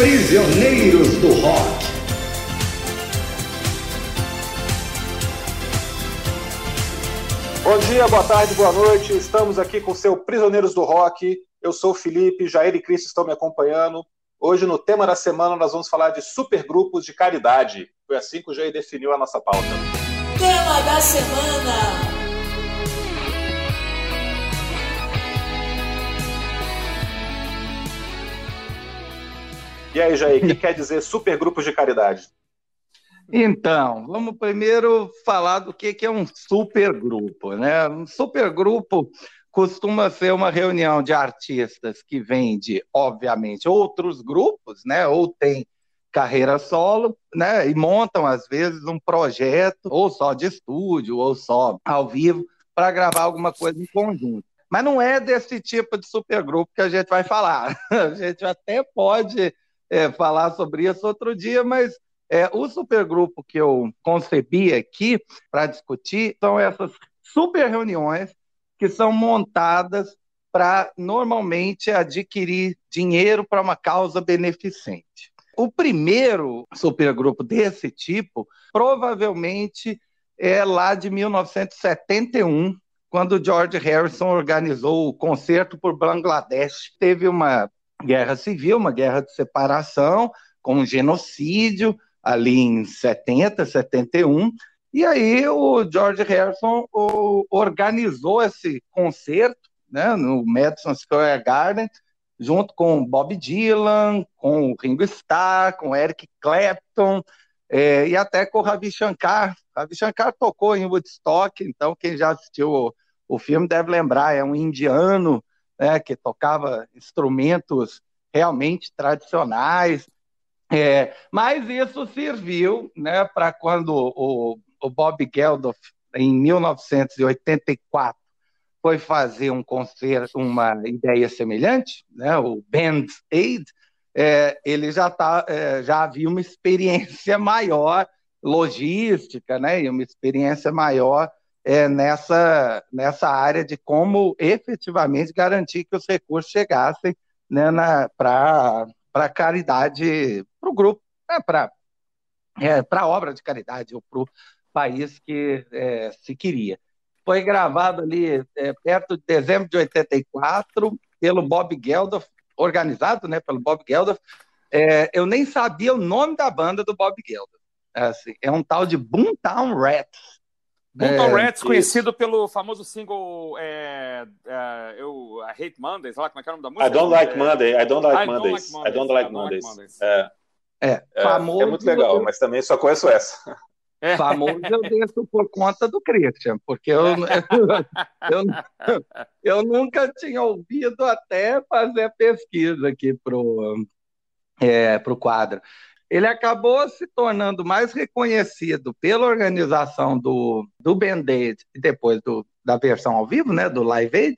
Prisioneiros do Rock. Bom dia, boa tarde, boa noite. Estamos aqui com o seu Prisioneiros do Rock. Eu sou o Felipe, Jair e Cris estão me acompanhando. Hoje, no tema da semana, nós vamos falar de supergrupos de caridade. Foi assim que o Jair definiu a nossa pauta. Tema da semana. E aí, Jair, o que quer dizer supergrupos de caridade? Então, vamos primeiro falar do que é um supergrupo. Né? Um supergrupo costuma ser uma reunião de artistas que vêm de, obviamente, outros grupos, né? ou tem carreira solo, né? e montam, às vezes, um projeto, ou só de estúdio, ou só ao vivo, para gravar alguma coisa em conjunto. Mas não é desse tipo de supergrupo que a gente vai falar. A gente até pode é, falar sobre isso outro dia, mas é, o supergrupo que eu concebi aqui para discutir são essas super reuniões que são montadas para normalmente adquirir dinheiro para uma causa beneficente. O primeiro supergrupo desse tipo provavelmente é lá de 1971, quando George Harrison organizou o concerto por Bangladesh. Teve uma guerra civil, uma guerra de separação, com um genocídio ali em 70, 71. E aí o George Harrison o, organizou esse concerto né, no Madison Square Garden, junto com Bob Dylan, com o Ringo Starr, com Eric Clapton é, e até com o Ravi Shankar. Ravi Shankar tocou em Woodstock, então quem já assistiu o, o filme deve lembrar, é um indiano né, que tocava instrumentos realmente tradicionais. É, mas isso serviu né, para quando o, o Bob Geldof, em 1984, foi fazer um concerto, uma ideia semelhante, né, o Band Aid, é, ele já, tá, é, já havia uma experiência maior logística, né, e uma experiência maior é, nessa, nessa área de como efetivamente garantir que os recursos chegassem né, para a caridade, para o grupo, né, para é, a obra de caridade, ou para o país que é, se queria. Foi gravado ali é, perto de dezembro de 84 pelo Bob Geldof, organizado né, pelo Bob Geldof. É, eu nem sabia o nome da banda do Bob Geldof. Assim, é um tal de Boomtown Rats. Boomtown é, Rats, conhecido pelo famoso single é, é, eu, I Hate Mondays, lá, como é que é o nome da música? I Don't Like Monday, I Don't Like Mondays. I Don't Like Mondays. É. É, famoso, é muito legal, mas também só conheço essa. É. Famoso eu deixo por conta do Christian, porque eu, eu, eu, eu, nunca tinha ouvido até fazer a pesquisa aqui pro, é, pro quadro ele acabou se tornando mais reconhecido pela organização do, do Band-Aid e depois do, da versão ao vivo, né, do Live Aid,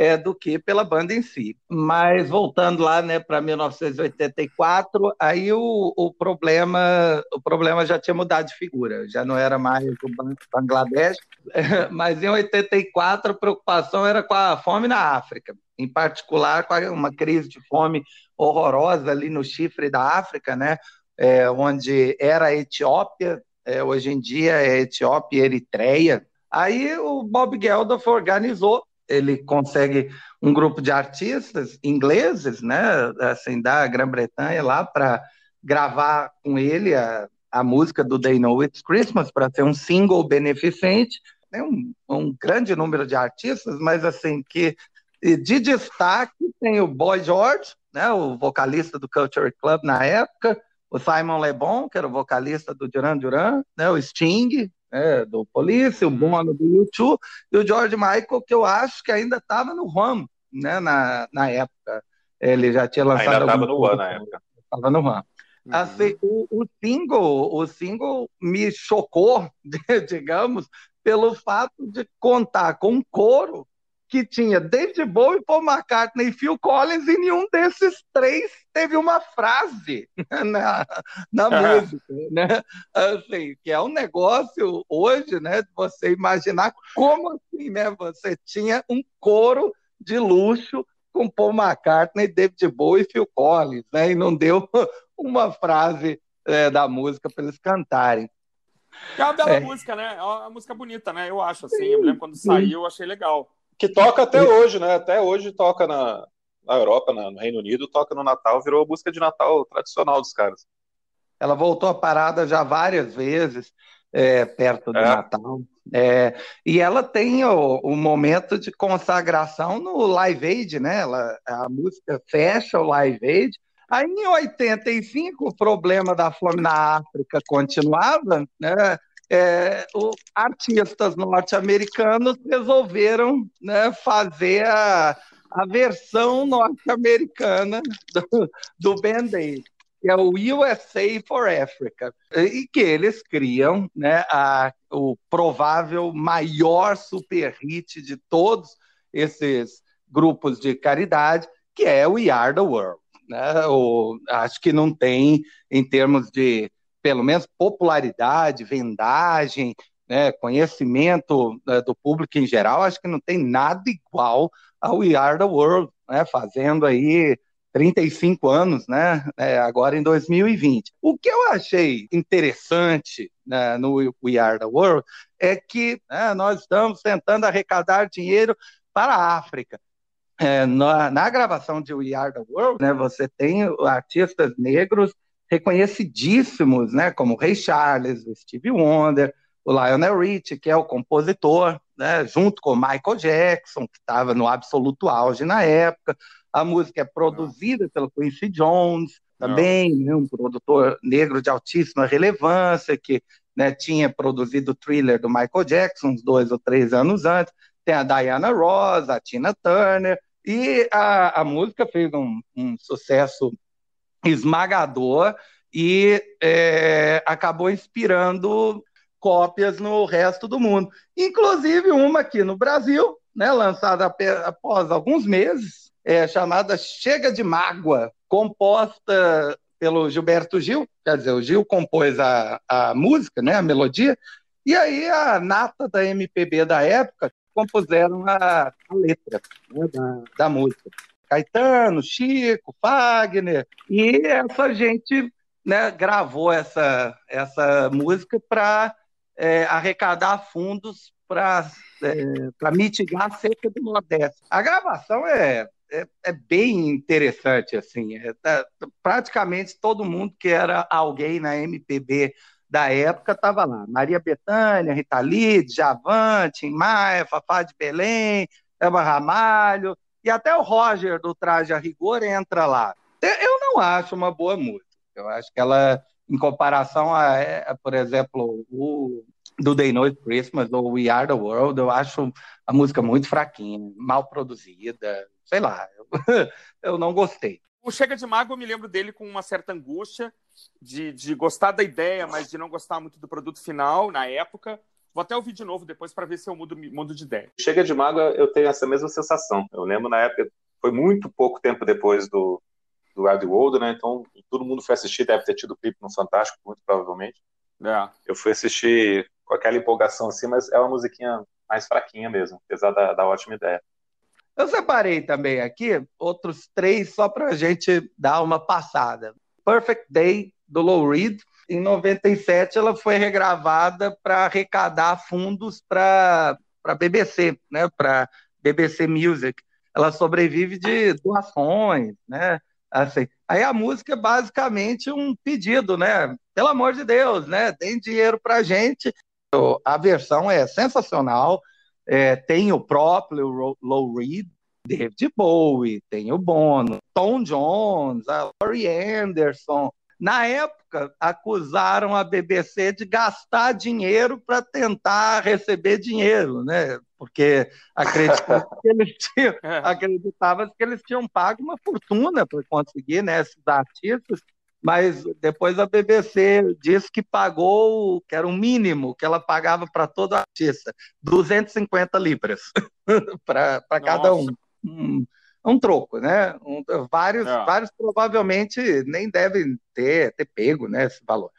é, do que pela banda em si. Mas voltando lá né, para 1984, aí o, o, problema, o problema já tinha mudado de figura, já não era mais o Bangladesh, mas em 84 a preocupação era com a fome na África, em particular com uma crise de fome horrorosa ali no chifre da África, né? É, onde era a Etiópia, é, hoje em dia é Etiópia e Eritreia. Aí o Bob Geldof organizou, ele consegue um grupo de artistas ingleses, né, assim, da Grã-Bretanha lá para gravar com ele a, a música do They Know It's Christmas para ser um single beneficente. Tem um, um grande número de artistas, mas assim que de destaque tem o Boy George, né, o vocalista do Culture Club na época, o Simon Le Bon, que era o vocalista do Duran Duran, né, o Sting, né, do Police, o Bono do U2, e o George Michael, que eu acho que ainda estava no Ram, né, na, na época. Ele já tinha lançado. Ainda estava no One na época. Estava no Ram. Uhum. Assim, o, o, single, o single me chocou, digamos, pelo fato de contar com um coro que tinha David Bowie, Paul McCartney e Phil Collins, e nenhum desses três teve uma frase na, na música, né? Assim, que é um negócio hoje, né, de você imaginar como assim, né, você tinha um coro de luxo com Paul McCartney, David Bowie e Phil Collins, né? E não deu uma frase é, da música para eles cantarem. É uma bela é. música, né? É uma música bonita, né? Eu acho, assim. Eu lembro quando saiu, eu achei legal. Que toca até hoje, né? Até hoje toca na, na Europa, no Reino Unido, toca no Natal, virou música de Natal tradicional dos caras. Ela voltou à parada já várias vezes, é, perto do é. Natal. É, e ela tem o, o, momento de consagração no Live Aid, né? Ela, a música fecha o Live Aid. Aí, em 85, o problema da fome na África continuava, né? É, o, artistas norte-americanos resolveram né, fazer a, a versão norte-americana do, do Band-Aid que é o USA for Africa, e que eles criam né, a, o provável maior super hit de todos esses grupos de caridade, que é o We Are the World. Né? O, acho que não tem, em termos de, pelo menos, popularidade, vendagem, né, conhecimento né, do público em geral, acho que não tem nada igual ao We Are the World, né, fazendo aí 35 anos, né? É, agora em 2020. O que eu achei interessante né, no We Are the World é que né, nós estamos tentando arrecadar dinheiro para a África. É, na, na, gravação de We Are the World, né, você tem artistas negros reconhecidíssimos, né, como o Ray Charles, o Stevie Wonder, o Lionel Richie, que é o compositor, né, junto com o Michael Jackson, que estava no absoluto auge na época, a música é produzida pelo Quincy Jones, também né, um produtor negro de altíssima relevância, que né, tinha produzido o thriller do Michael Jackson uns dois ou três anos antes. Tem a Diana Ross, a Tina Turner, e a, a música fez um, um sucesso esmagador e é, acabou inspirando cópias no resto do mundo. Inclusive uma aqui no Brasil, né, lançada após alguns meses, é, chamada Chega de Mágoa, composta pelo Gilberto Gil, quer dizer, o Gil compôs a, a música, né, a melodia, e aí a nata da MPB da época compuseram a, a letra né, da, da música. Caetano, Chico, Fagner, e essa gente né, gravou essa, essa música para é, arrecadar fundos para é, mitigar a seca do Nordeste. A gravação é é, é bem interessante, assim. É, tá, praticamente todo mundo que era alguém na MPB da época estava lá. Maria Bethânia, Rita Lee, Javan, Tim Maia, Fafá de Belém, Elba Ramalho, e até o Roger do Traje a Rigor entra lá. Eu não acho uma boa música. Eu acho que ela, em comparação a, a por exemplo, o do Day Noise Christmas ou We Are the World, eu acho a música muito fraquinha, mal produzida, sei lá, eu, eu não gostei. O Chega de Mago, eu me lembro dele com uma certa angústia de, de gostar da ideia, mas de não gostar muito do produto final na época. Vou até ouvir de novo depois para ver se eu mudo, mudo de ideia. Chega de Mago, eu tenho essa mesma sensação. Eu lembro na época, foi muito pouco tempo depois do, do Wild World, né? Então todo mundo foi assistir, deve ter tido o clipe no Fantástico, muito provavelmente. É. Eu fui assistir com aquela empolgação assim, mas é uma musiquinha mais fraquinha mesmo, apesar da, da ótima ideia. Eu separei também aqui outros três só para a gente dar uma passada. Perfect Day, do Lou Reed. Em 97, ela foi regravada para arrecadar fundos para a BBC, né? para BBC Music. Ela sobrevive de doações, né? Assim. Aí a música é basicamente um pedido, né? Pelo amor de Deus, né? Tem dinheiro para gente. A versão é sensacional. É, tem o próprio Low Reed, David Bowie, tem o Bono, Tom Jones, a Laurie Anderson. Na época, acusaram a BBC de gastar dinheiro para tentar receber dinheiro, né? Porque acreditavam que eles tinham, é. acreditava que eles tinham pago uma fortuna para conseguir né, esses artistas mas depois a BBC disse que pagou, que era o mínimo que ela pagava para todo artista, 250 libras para cada um. Um. Troco, né? Um, vários, é. vários provavelmente nem devem ter, ter pego né, esse valor.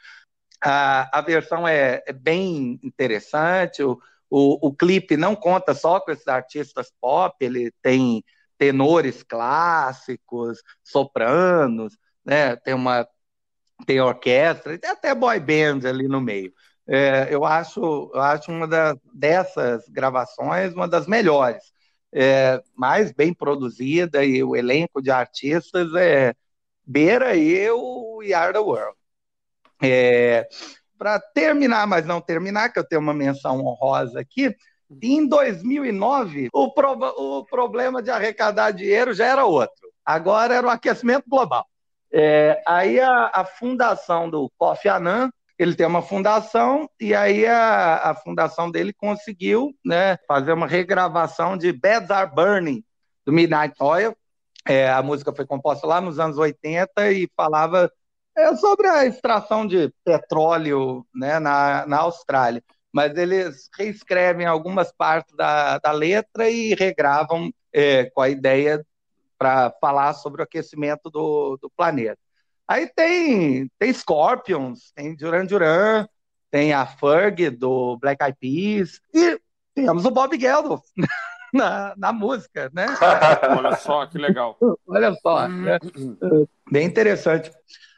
A, a versão é, é bem interessante, o, o, o clipe não conta só com esses artistas pop, ele tem tenores clássicos, sopranos, né? Tem uma tem orquestra, tem até boy band ali no meio. É, eu acho, eu acho uma das, dessas gravações uma das melhores, é, mais bem produzida e o elenco de artistas é beira eu e Are the World. É, Para terminar, mas não terminar, que eu tenho uma menção honrosa aqui, em 2009, o, pro, o problema de arrecadar dinheiro já era outro. Agora era o aquecimento global. É, aí a, a, fundação do Kofi Annan, ele tem uma fundação, e aí a, a fundação dele conseguiu né, fazer uma regravação de Beds Are Burning, do Midnight Oil. É, a música foi composta lá nos anos 80 e falava é, sobre a extração de petróleo né, na, na Austrália mas eles reescrevem algumas partes da, da letra e regravam é, com a ideia para falar sobre o aquecimento do, do planeta. Aí tem, tem Scorpions, tem Duran Duran, tem a Ferg do Black Eyed Peas e temos o Bob Geldof na, na música, né? Olha só, que legal. Olha só, né? bem interessante.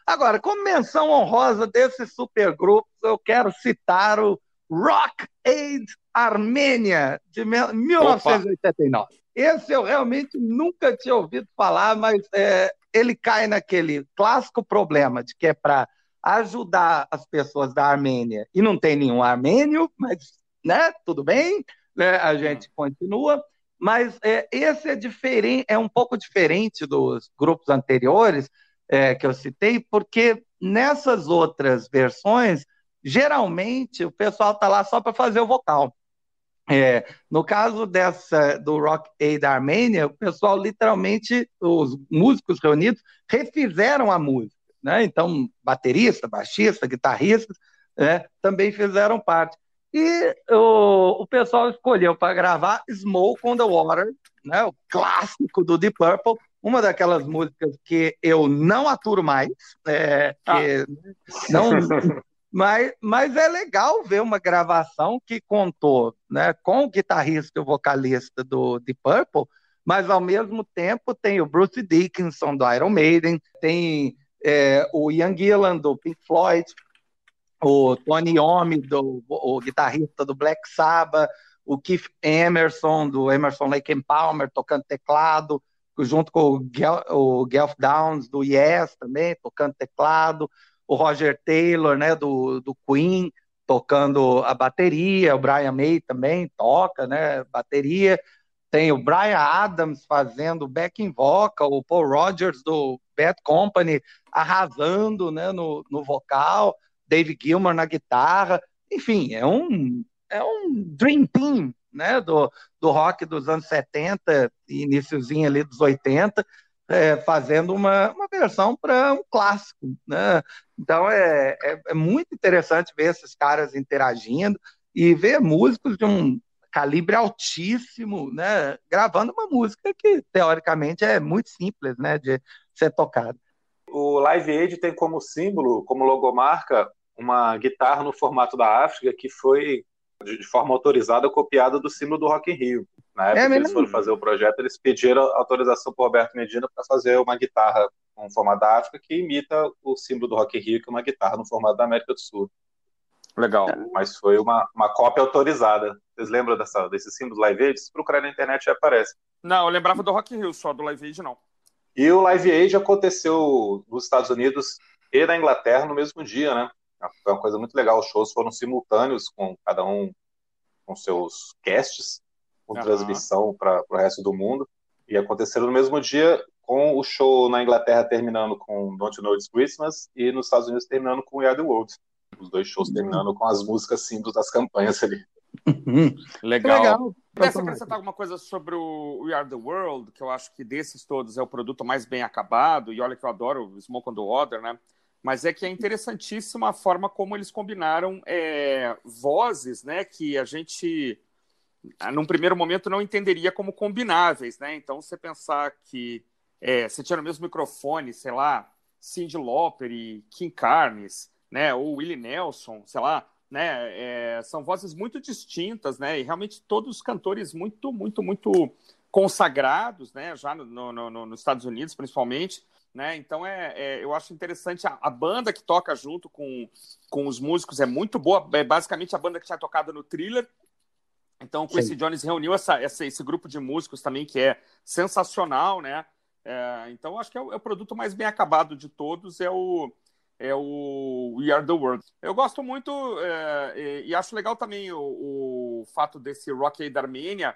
Agora, como menção honrosa desses supergrupos, eu quero citar o Rock Aid Armênia, de 1989. Opa. Esse eu realmente nunca tinha ouvido falar, mas é, ele cai naquele clássico problema de que é para ajudar as pessoas da Armênia e não tem nenhum armênio, mas né, tudo bem, né, a gente continua. Mas é, esse é diferente, é um pouco diferente dos grupos anteriores é, que eu citei, porque nessas outras versões geralmente o pessoal está lá só para fazer o vocal. É, no caso dessa do Rock Aid da Armênia, o pessoal literalmente, os músicos reunidos, refizeram a música. Né? Então, baterista, baixista, guitarrista né, também fizeram parte. E o, o pessoal escolheu para gravar Smoke on the Water, né, o clássico do Deep Purple, uma daquelas músicas que eu não aturo mais, é, ah. não, mas, mas é legal ver uma gravação que contou né, com o guitarrista e o vocalista do The Purple, mas ao mesmo tempo tem o Bruce Dickinson do Iron Maiden, tem é, o Ian Gillan do Pink Floyd, o Tony Iommi, do, o guitarrista do Black Sabbath, o Keith Emerson, do Emerson Lake and Palmer, tocando teclado, junto com o, o Gelf Downs, do Yes também, tocando teclado, o Roger Taylor, né, do, do Queen, tocando a bateria, o Brian May também toca, né, bateria, tem o Brian Adams fazendo backing vocal, o Paul Rogers do Bad Company arrasando, né, no, no vocal, Dave Gilmour na guitarra, enfim, é um, é um dream team, né, do, do rock dos anos 70 e iníciozinho ali dos 80, é, fazendo uma, uma versão para um clássico, né? Então é, é, é, muito interessante ver esses caras interagindo e ver músicos de um calibre altíssimo, né? Gravando uma música que teoricamente é muito simples, né? De ser tocada. O Live Aid tem como símbolo, como logomarca, uma guitarra no formato da África que foi de forma autorizada copiada do símbolo do Rock in Rio. Na época é que eles foram fazer o projeto, eles pediram autorização para o Roberto Medina para fazer uma guitarra com formato da África que imita o símbolo do Rock in Rio, que é uma guitarra no formato da América do Sul. Legal. Mas foi uma, uma cópia autorizada. Vocês lembram dessa, desse símbolo do Live Aid? Se procurar na internet já aparece. Não, eu lembrava do Rock in Rio, só do Live Aid não. E o Live Aid aconteceu nos Estados Unidos e na Inglaterra no mesmo dia, né? Foi uma coisa muito legal. Os shows foram simultâneos, com cada um com seus casts com uhum. transmissão para o resto do mundo. E aconteceram no mesmo dia, com o show na Inglaterra terminando com Don't You Know It's Christmas e nos Estados Unidos terminando com We Are the World. Os dois shows uhum. terminando com as músicas símbolos das campanhas ali. Uhum. Legal. Legal. Queria acrescentar alguma coisa sobre o We Are the World, que eu acho que desses todos é o produto mais bem acabado, e olha que eu adoro o Smoke on the Water, né? Mas é que é interessantíssima a forma como eles combinaram é, vozes, né? Que a gente num primeiro momento não entenderia como combináveis, né? Então você pensar que é, você tinha no mesmo microfone, sei lá, Cyndi Lauper e Kim Carnes, né? Ou Willie Nelson, sei lá, né? É, são vozes muito distintas, né? E realmente todos cantores muito, muito, muito consagrados, né, já no, no, no, nos Estados Unidos, principalmente. Né? Então é, é, eu acho interessante a, a, banda que toca junto com, com os músicos é muito boa. É basicamente a banda que tinha tocado no thriller. Então, o Quincy Jones reuniu essa, essa, esse grupo de músicos também que é sensacional, né? É, então, acho que é o, é o, produto mais bem acabado de todos, é o, é o We Are The World. Eu gosto muito é, e, e, acho legal também o, o fato desse Rock Aid Armênia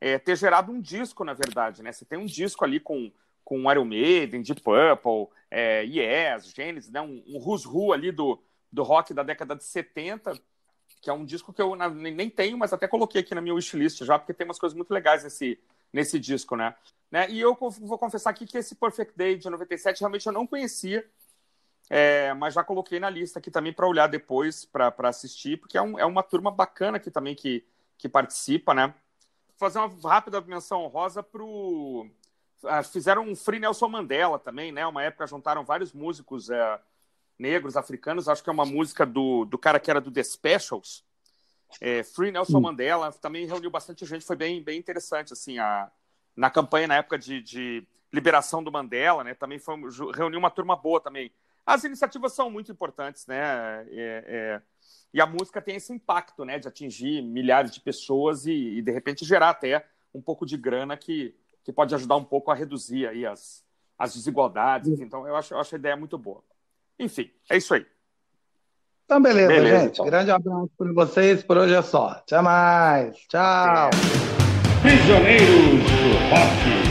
é, ter gerado um disco, na verdade, né? Você tem um disco ali com, com Iron Maiden, Deep Purple, é, Yes, Genesis, né? um, um who's who ali do, do rock da década de 70, que é um disco que eu nem tenho, mas até coloquei aqui na minha wishlist já, porque tem umas coisas muito legais nesse, nesse disco, né? né? E eu vou confessar aqui que esse Perfect Day de 97 realmente eu não conhecia, é, mas já coloquei na lista aqui também para olhar depois, para assistir, porque é, um, é, uma turma bacana aqui também que, que participa, né? Vou fazer uma rápida menção rosa para o. Ah, fizeram um Free Nelson Mandela também, né? Uma época juntaram vários músicos é, negros, africanos. Acho que é uma música do, do cara que era do The Specials. É, Free Nelson hum. Mandela também reuniu bastante gente, foi bem, bem interessante assim a, na campanha na época de, de liberação do Mandela, né? Também foi, reuniu uma turma boa também. As iniciativas são muito importantes, né? É, é, e a música tem esse impacto, né? De atingir milhares de pessoas e, e, de repente gerar até um pouco de grana que, que pode ajudar um pouco a reduzir aí as, as desigualdades. Então, eu acho, eu acho a ideia muito boa. Enfim, é isso aí. Então, beleza, beleza gente. Então. Grande abraço para vocês. Por hoje é só. Até mais. Tchau. Prisioneiros do Rock.